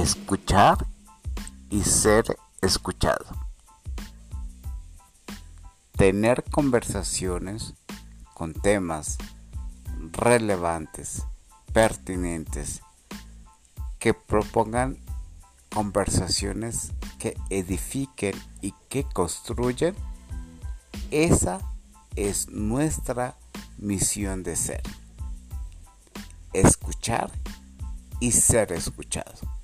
escuchar y ser escuchado. Tener conversaciones con temas relevantes, pertinentes, que propongan conversaciones que edifiquen y que construyen, esa es nuestra misión de ser. Escuchar y ser escuchado.